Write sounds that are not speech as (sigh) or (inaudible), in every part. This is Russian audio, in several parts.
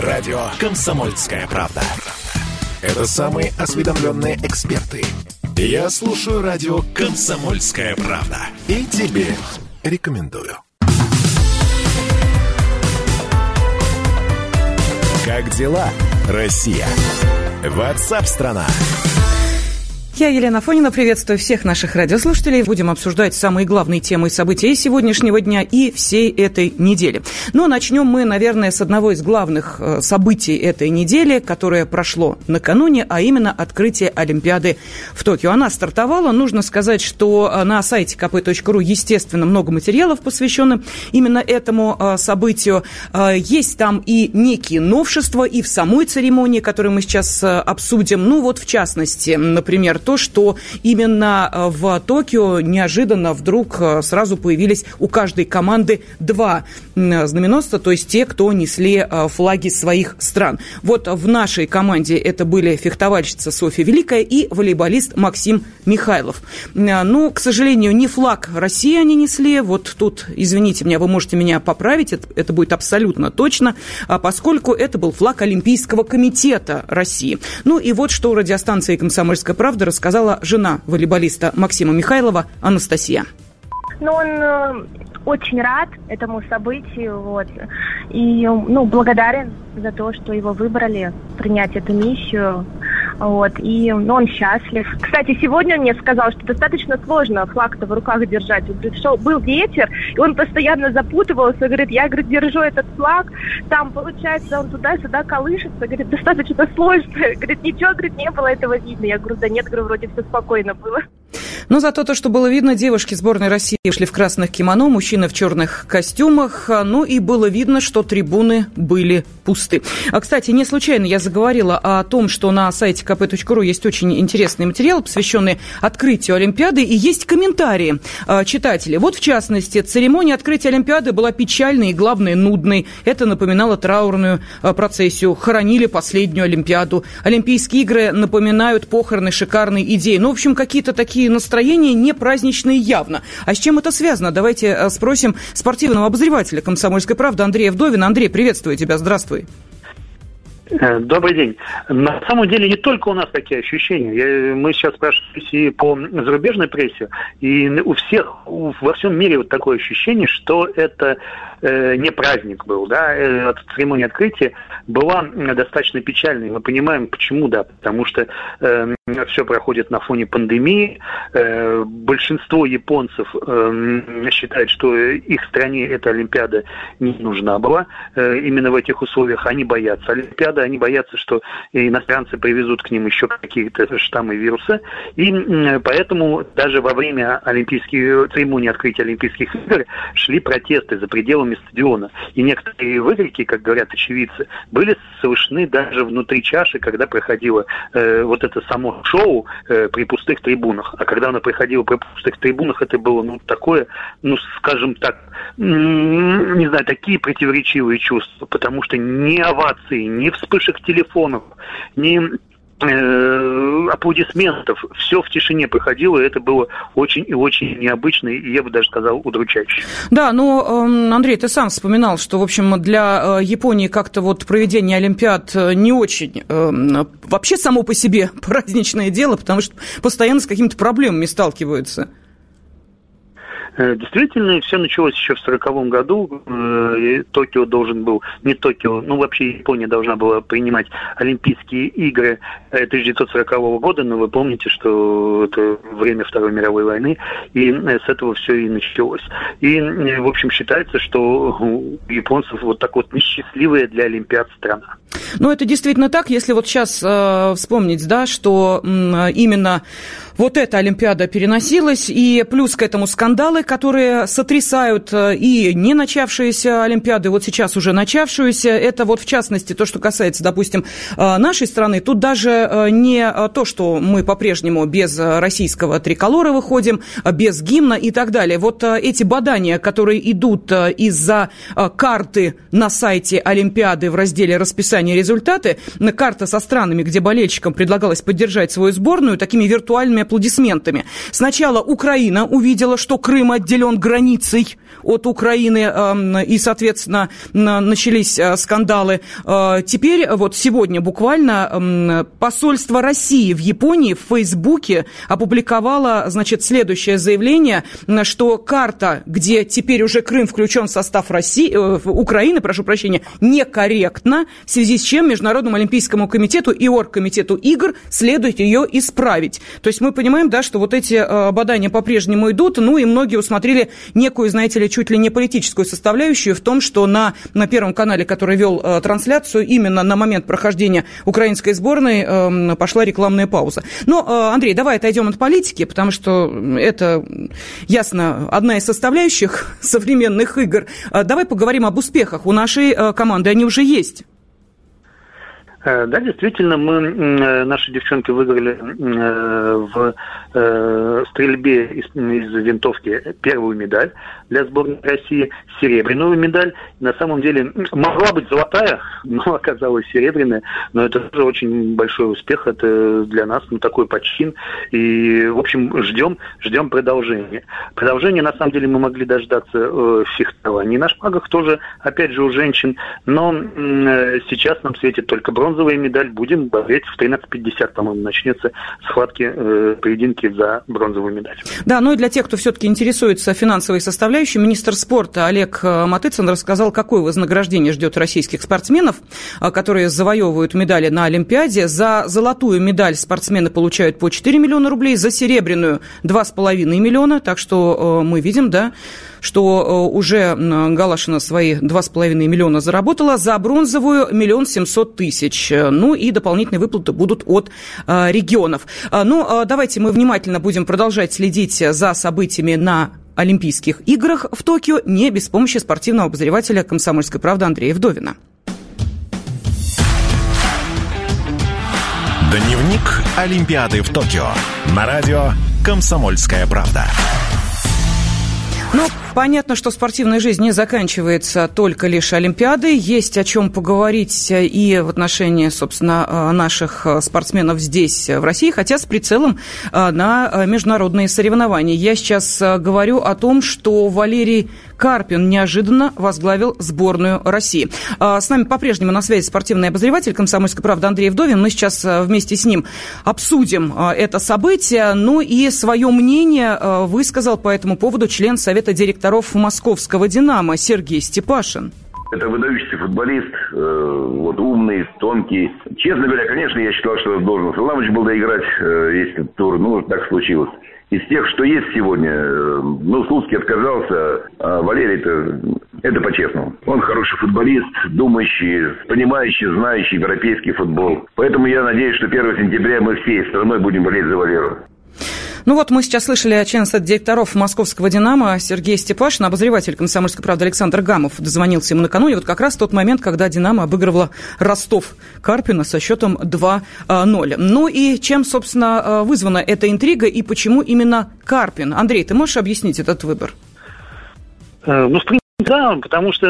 Радио «Комсомольская правда». Это самые осведомленные эксперты. Я слушаю радио «Комсомольская правда». И тебе рекомендую. Как дела, Россия? Ватсап-страна! Я, Елена Фонина, приветствую всех наших радиослушателей. Будем обсуждать самые главные темы и события сегодняшнего дня и всей этой недели. Но начнем мы, наверное, с одного из главных э, событий этой недели, которое прошло накануне, а именно открытие Олимпиады в Токио. Она стартовала. Нужно сказать, что э, на сайте kp.ru, естественно, много материалов, посвященных именно этому э, событию. Есть там и некие новшества и в самой церемонии, которую мы сейчас обсудим. Ну вот, в частности, например, то, то, что именно э, в Токио неожиданно вдруг э, сразу появились у каждой команды два знаменосца, то есть те, кто несли э, флаги своих стран. Вот в нашей команде это были фехтовальщица Софья Великая и волейболист Максим Михайлов. Ну, к сожалению, не флаг России они несли. Вот тут, извините меня, вы можете меня поправить, это, это будет абсолютно точно, а поскольку это был флаг Олимпийского комитета России. Ну и вот что радиостанция «Комсомольская правда» рассказала сказала жена волейболиста Максима Михайлова Анастасия. Ну, он э, очень рад этому событию, вот, и, ну, благодарен за то, что его выбрали принять эту миссию. Вот, и ну, он счастлив. Кстати, сегодня он мне сказал, что достаточно сложно флаг-то в руках держать. Он говорит, что был ветер, и он постоянно запутывался. Говорит, я, говорит, держу этот флаг, там, получается, он туда-сюда колышется. Говорит, достаточно сложно. (laughs) Говорит, ничего, говорит, не было этого видно. Я говорю, да нет, говорю, вроде все спокойно было. Но зато то, что было видно, девушки сборной России шли в красных кимоно, мужчины в черных костюмах. Ну и было видно, что трибуны были пусты. А, кстати, не случайно я заговорила о том, что на сайте kp.ru есть очень интересный материал, посвященный открытию Олимпиады, и есть комментарии э, читателей. Вот, в частности, церемония открытия Олимпиады была печальной и, главное, нудной. Это напоминало траурную э, процессию. Хоронили последнюю Олимпиаду. Олимпийские игры напоминают похороны шикарной идеи. Ну, в общем, какие-то такие настроения не праздничные явно. А с чем это связано? Давайте э, спросим спортивного обозревателя «Комсомольской правды» Андрея Вдовина. Андрей, приветствую тебя, здравствуй. Э, добрый день. На самом деле не только у нас такие ощущения. Я, мы сейчас спрашиваем и по зарубежной прессе, и у всех у, во всем мире вот такое ощущение, что это э, не праздник был, да, э, церемония открытия была достаточно печальной. Мы понимаем, почему, да, потому что э, все проходит на фоне пандемии. Э, большинство японцев э, считает, что их стране эта Олимпиада не нужна была. Э, именно в этих условиях они боятся Олимпиады, они боятся, что иностранцы привезут к ним еще какие-то штаммы вируса. И поэтому даже во время олимпийских церемонии открытия Олимпийских игр шли протесты за пределами стадиона. И некоторые выкрики, как говорят очевидцы, были слышны даже внутри чаши, когда проходило э, вот это само шоу э, при пустых трибунах. А когда оно проходило при пустых трибунах, это было ну такое, ну скажем так, не знаю, такие противоречивые чувства, потому что ни овации, ни вспышек телефонов, ни аплодисментов. Все в тишине проходило, и это было очень и очень необычно, и я бы даже сказал, удручающе. Да, но, эм, Андрей, ты сам вспоминал, что, в общем, для э, Японии как-то вот проведение Олимпиад э, не очень эм, вообще само по себе (laughs) праздничное дело, потому что постоянно с какими-то проблемами сталкиваются. Э, действительно, все началось еще в 1940 году. Э, Токио должен был, не Токио, ну вообще Япония должна была принимать Олимпийские игры 1940 э, года, но вы помните, что это время Второй мировой войны, и с этого все и началось. И, в общем, считается, что у японцев вот так вот несчастливая для Олимпиад страна. Ну, это действительно так, если вот сейчас э, вспомнить, да, что э, именно вот эта Олимпиада переносилась, и плюс к этому скандалы, которые сотрясают э, и не начавшиеся Олимпиады, вот сейчас уже начавшуюся, это вот в частности то, что касается, допустим, э, нашей страны, тут даже э, не то, что мы по-прежнему без российского триколора выходим, без гимна и так далее. Вот эти бадания, которые идут из-за карты на сайте Олимпиады в разделе расписания результаты, карта со странами, где болельщикам предлагалось поддержать свою сборную такими виртуальными аплодисментами. Сначала Украина увидела, что Крым отделен границей от Украины, и, соответственно, начались скандалы. Теперь, вот сегодня буквально, посольство России в Японии в Фейсбуке опубликовало, значит, следующее заявление, что карта, где теперь уже Крым включен в состав России, э, Украины, прошу прощения, некорректна, в связи с чем Международному Олимпийскому комитету и Оргкомитету игр следует ее исправить. То есть мы понимаем, да, что вот эти э, бадания по-прежнему идут, ну и многие усмотрели некую, знаете ли, чуть ли не политическую составляющую в том, что на, на Первом канале, который вел э, трансляцию, именно на момент прохождения украинской сборной э, пошла рекламная пауза. Но, э, Андрей, давай отойдем от политики, потому что это, ясно, одна из составляющих (laughs) современных игр. Э, давай поговорим об успехах. У нашей э, команды они уже есть. Э, да, действительно, мы, э, наши девчонки выиграли э, в стрельбе из, из винтовки первую медаль для сборной России, серебряную медаль. На самом деле могла быть золотая, (laughs) но оказалась серебряная. Но это тоже очень большой успех. Это для нас ну, такой почин. И, в общем, ждем, ждем продолжения. Продолжение, на самом деле, мы могли дождаться э, фехтований на шпагах тоже, опять же, у женщин. Но сейчас нам светит только бронза бронзовая медаль. Будем болеть в 13.50, по-моему, начнется схватки, э, поединки за бронзовую медаль. Да, ну и для тех, кто все-таки интересуется финансовой составляющей, министр спорта Олег э, Матыцын рассказал, какое вознаграждение ждет российских спортсменов, э, которые завоевывают медали на Олимпиаде. За золотую медаль спортсмены получают по 4 миллиона рублей, за серебряную 2,5 миллиона. Так что э, мы видим, да, что уже Галашина свои 2,5 миллиона заработала, за бронзовую миллион семьсот тысяч. Э, ну и дополнительные выплаты будут от э, регионов. Э, ну, давайте мы внимательно будем продолжать следить за событиями на Олимпийских играх в Токио не без помощи спортивного обозревателя «Комсомольской правды» Андрея Вдовина. Дневник Олимпиады в Токио. На радио «Комсомольская правда». Ну, понятно, что спортивная жизнь не заканчивается только лишь Олимпиадой. Есть о чем поговорить и в отношении, собственно, э, наших э, спортсменов здесь, в России, хотя с прицелом э, на международные соревнования. Я сейчас говорю о том, что Валерий Карпин неожиданно возглавил сборную России. С нами по-прежнему на связи спортивный обозреватель «Комсомольской правды» Андрей Вдовин. Мы сейчас вместе с ним обсудим это событие. Ну и свое мнение высказал по этому поводу член Совета совета директоров московского «Динамо» Сергей Степашин. Это выдающийся футболист, э, вот умный, тонкий. Честно говоря, конечно, я считал, что должен Саламович был доиграть, э, если тур, ну, так случилось. Из тех, что есть сегодня, э, ну, Слуцкий отказался, а Валерий это, это по-честному. Он хороший футболист, думающий, понимающий, знающий европейский футбол. Поэтому я надеюсь, что 1 сентября мы всей страной будем болеть за Валеру. Ну вот мы сейчас слышали член Совета директоров московского «Динамо» Сергей Степашин, обозреватель «Комсомольской правды» Александр Гамов дозвонился ему накануне. Вот как раз тот момент, когда «Динамо» обыгрывала Ростов Карпина со счетом 2-0. Ну и чем, собственно, вызвана эта интрига и почему именно Карпин? Андрей, ты можешь объяснить этот выбор? Э, ну, да, потому что,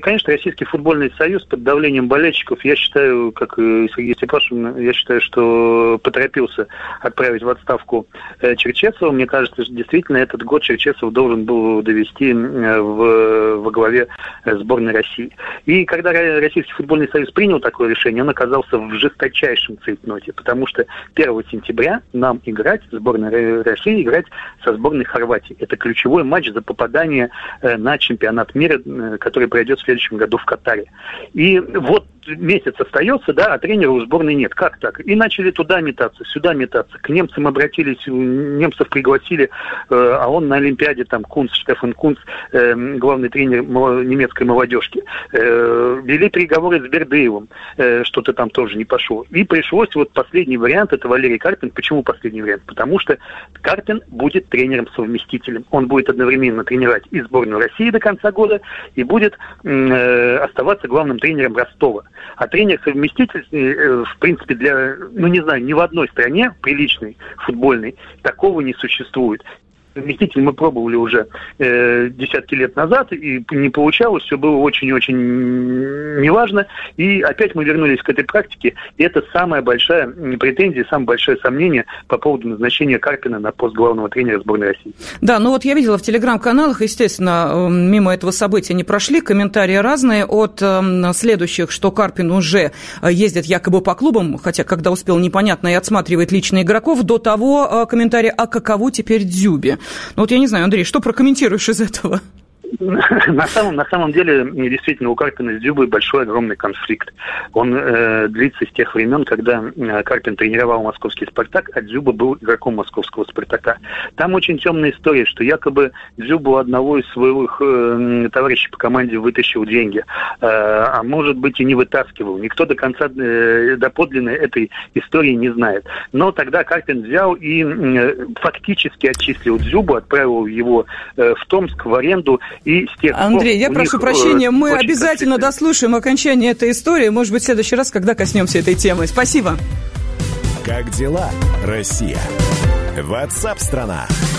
конечно, Российский футбольный союз под давлением болельщиков, я считаю, как и Сергей Степашин, я считаю, что поторопился отправить в отставку э, Черчесова. Мне кажется, что действительно этот год Черчесов должен был довести в, во главе э, сборной России. И когда Российский футбольный союз принял такое решение, он оказался в жесточайшем цейтноте, потому что 1 сентября нам играть, сборная России играть со сборной Хорватии. Это ключевой матч за попадание э, на чемпионат мира, э, который пройдет в следующем году в Катаре. И вот месяц остается, да, а тренера у сборной нет. Как так? И начали туда метаться, сюда метаться. К немцам обратились, немцев пригласили, э, а он на Олимпиаде, там, Кунц, Штефан Кунц, э, главный тренер немецкой молодежки, э, вели переговоры с Бердыевым, э, что-то там тоже не пошло. И пришлось, вот последний вариант, это Валерий Карпин. Почему последний вариант? Потому что Карпин будет тренером-совместителем. Он будет одновременно тренировать и сборную России до конца года, и будет э, оставаться главным тренером Ростова. А тренер-совместитель, э, в принципе, для, ну не знаю, ни в одной стране приличной, футбольной, такого не существует. Заместитель мы пробовали уже э, десятки лет назад, и не получалось, все было очень-очень неважно. И опять мы вернулись к этой практике, и это самая большая претензия, самое большое сомнение по поводу назначения Карпина на пост главного тренера сборной России. Да, ну вот я видела в телеграм-каналах, естественно, эм, мимо этого события не прошли, комментарии разные от э, следующих, что Карпин уже э, ездит якобы по клубам, хотя когда успел непонятно, и отсматривает лично игроков, до того э, комментария, а каково теперь Дзюбе? Ну вот я не знаю, Андрей, что прокомментируешь из этого? (laughs) на самом, на самом деле, действительно, у Карпина с Дзюбой большой, огромный конфликт. Он э, длится с тех времен, когда э, Карпин тренировал московский «Спартак», а Дзюба был игроком московского «Спартака». Там очень темная история, что якобы Дзюба одного из своих э, товарищей по команде вытащил деньги, э, а может быть и не вытаскивал. Никто до конца э, доподлинно этой истории не знает. Но тогда Карпин взял и э, фактически отчислил Дзюбу, отправил его э, в Томск в аренду и с тех Андрей, я прошу них, э, прощения, мы обязательно дослушаем окончание этой истории, может быть, в следующий раз, когда коснемся этой темы. Спасибо. Как дела, Россия? Ватсап-страна! страна